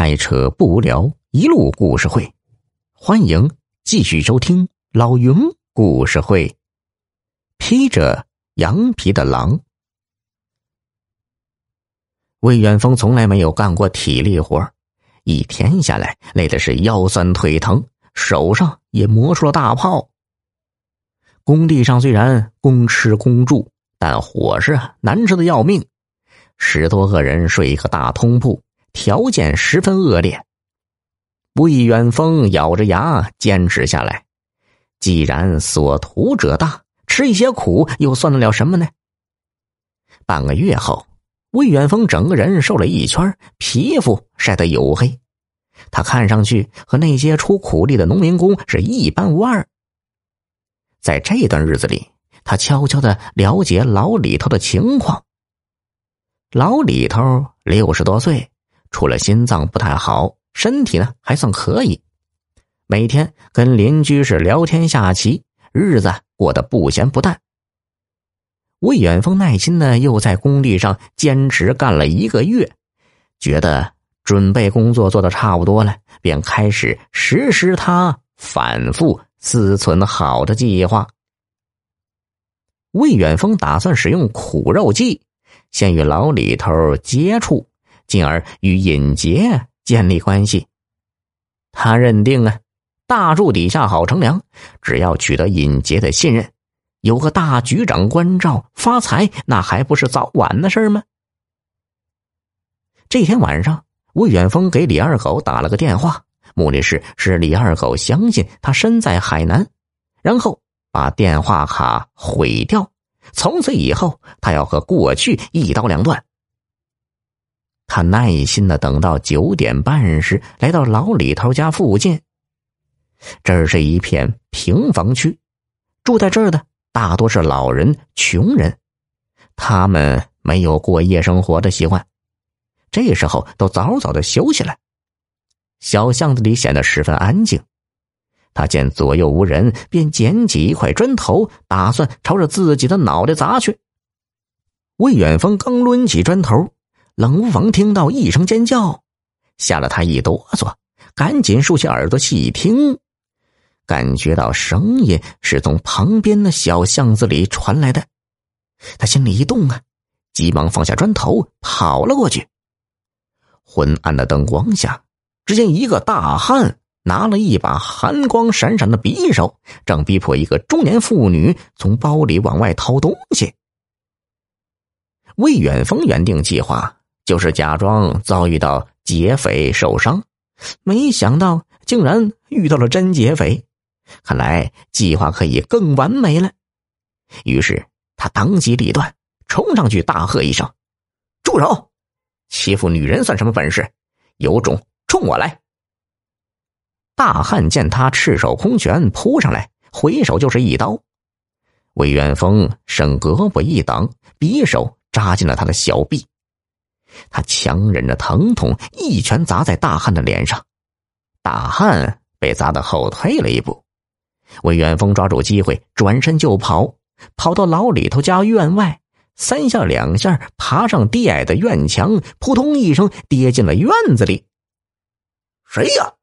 开车不无聊，一路故事会，欢迎继续收听老云故事会。披着羊皮的狼，魏远峰从来没有干过体力活，一天下来累的是腰酸腿疼，手上也磨出了大泡。工地上虽然公吃公住，但伙食难吃的要命，十多个人睡一个大通铺。条件十分恶劣，魏远峰咬着牙坚持下来。既然所图者大，吃一些苦又算得了什么呢？半个月后，魏远峰整个人瘦了一圈，皮肤晒得黝黑，他看上去和那些出苦力的农民工是一般无二。在这段日子里，他悄悄的了解老李头的情况。老李头六十多岁。除了心脏不太好，身体呢还算可以。每天跟邻居是聊天下棋，日子过得不咸不淡。魏远峰耐心呢，又在工地上坚持干了一个月，觉得准备工作做的差不多了，便开始实施他反复思忖好的计划。魏远峰打算使用苦肉计，先与老李头接触。进而与尹杰建立关系。他认定啊，大柱底下好乘凉，只要取得尹杰的信任，有个大局长关照发财，那还不是早晚的事吗？这天晚上，魏远峰给李二狗打了个电话，目的是使李二狗相信他身在海南，然后把电话卡毁掉。从此以后，他要和过去一刀两断。他耐心的等到九点半时，来到老李头家附近。这是一片平房区，住在这儿的大多是老人、穷人，他们没有过夜生活的习惯，这时候都早早的休息了。小巷子里显得十分安静。他见左右无人，便捡起一块砖头，打算朝着自己的脑袋砸去。魏远峰刚抡起砖头。冷无风听到一声尖叫，吓了他一哆嗦，赶紧竖起耳朵细听，感觉到声音是从旁边的小巷子里传来的。他心里一动啊，急忙放下砖头，跑了过去。昏暗的灯光下，只见一个大汉拿了一把寒光闪闪的匕首，正逼迫一个中年妇女从包里往外掏东西。魏远峰原定计划。就是假装遭遇到劫匪受伤，没想到竟然遇到了真劫匪，看来计划可以更完美了。于是他当机立断，冲上去大喝一声：“住手！欺负女人算什么本事？有种冲我来！”大汉见他赤手空拳扑上来，回手就是一刀。魏远峰伸胳膊一挡，匕首扎进了他的小臂。他强忍着疼痛，一拳砸在大汉的脸上，大汉被砸得后退了一步。魏远峰抓住机会，转身就跑，跑到老李头家院外，三下两下爬上低矮的院墙，扑通一声跌进了院子里。谁呀？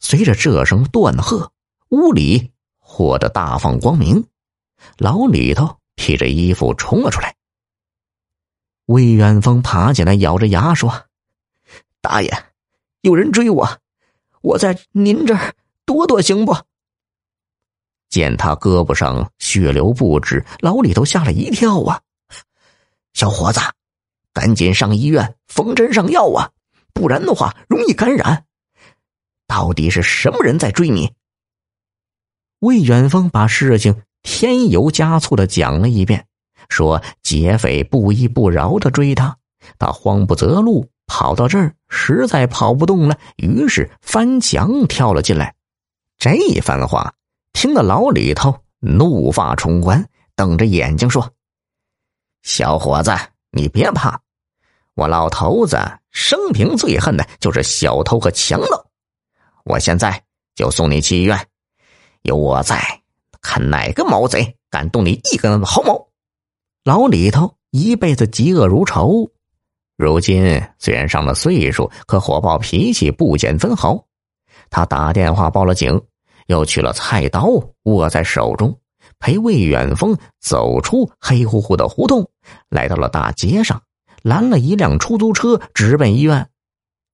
随着这声断喝，屋里火得大放光明，老李头披着衣服冲了出来。魏远峰爬起来，咬着牙说：“大爷，有人追我，我在您这儿躲躲行不？”见他胳膊上血流不止，老李头吓了一跳啊！小伙子，赶紧上医院缝针上药啊，不然的话容易感染。到底是什么人在追你？魏远峰把事情添油加醋的讲了一遍。说劫匪不依不饶的追他，他慌不择路，跑到这儿实在跑不动了，于是翻墙跳了进来。这一番话听得老李头怒发冲冠，瞪着眼睛说：“小伙子，你别怕，我老头子生平最恨的就是小偷和强盗。我现在就送你去医院，有我在，看哪个毛贼敢动你一根毫毛。”老李头一辈子嫉恶如仇，如今虽然上了岁数，可火爆脾气不减分毫。他打电话报了警，又取了菜刀握在手中，陪魏远峰走出黑乎乎的胡同，来到了大街上，拦了一辆出租车，直奔医院。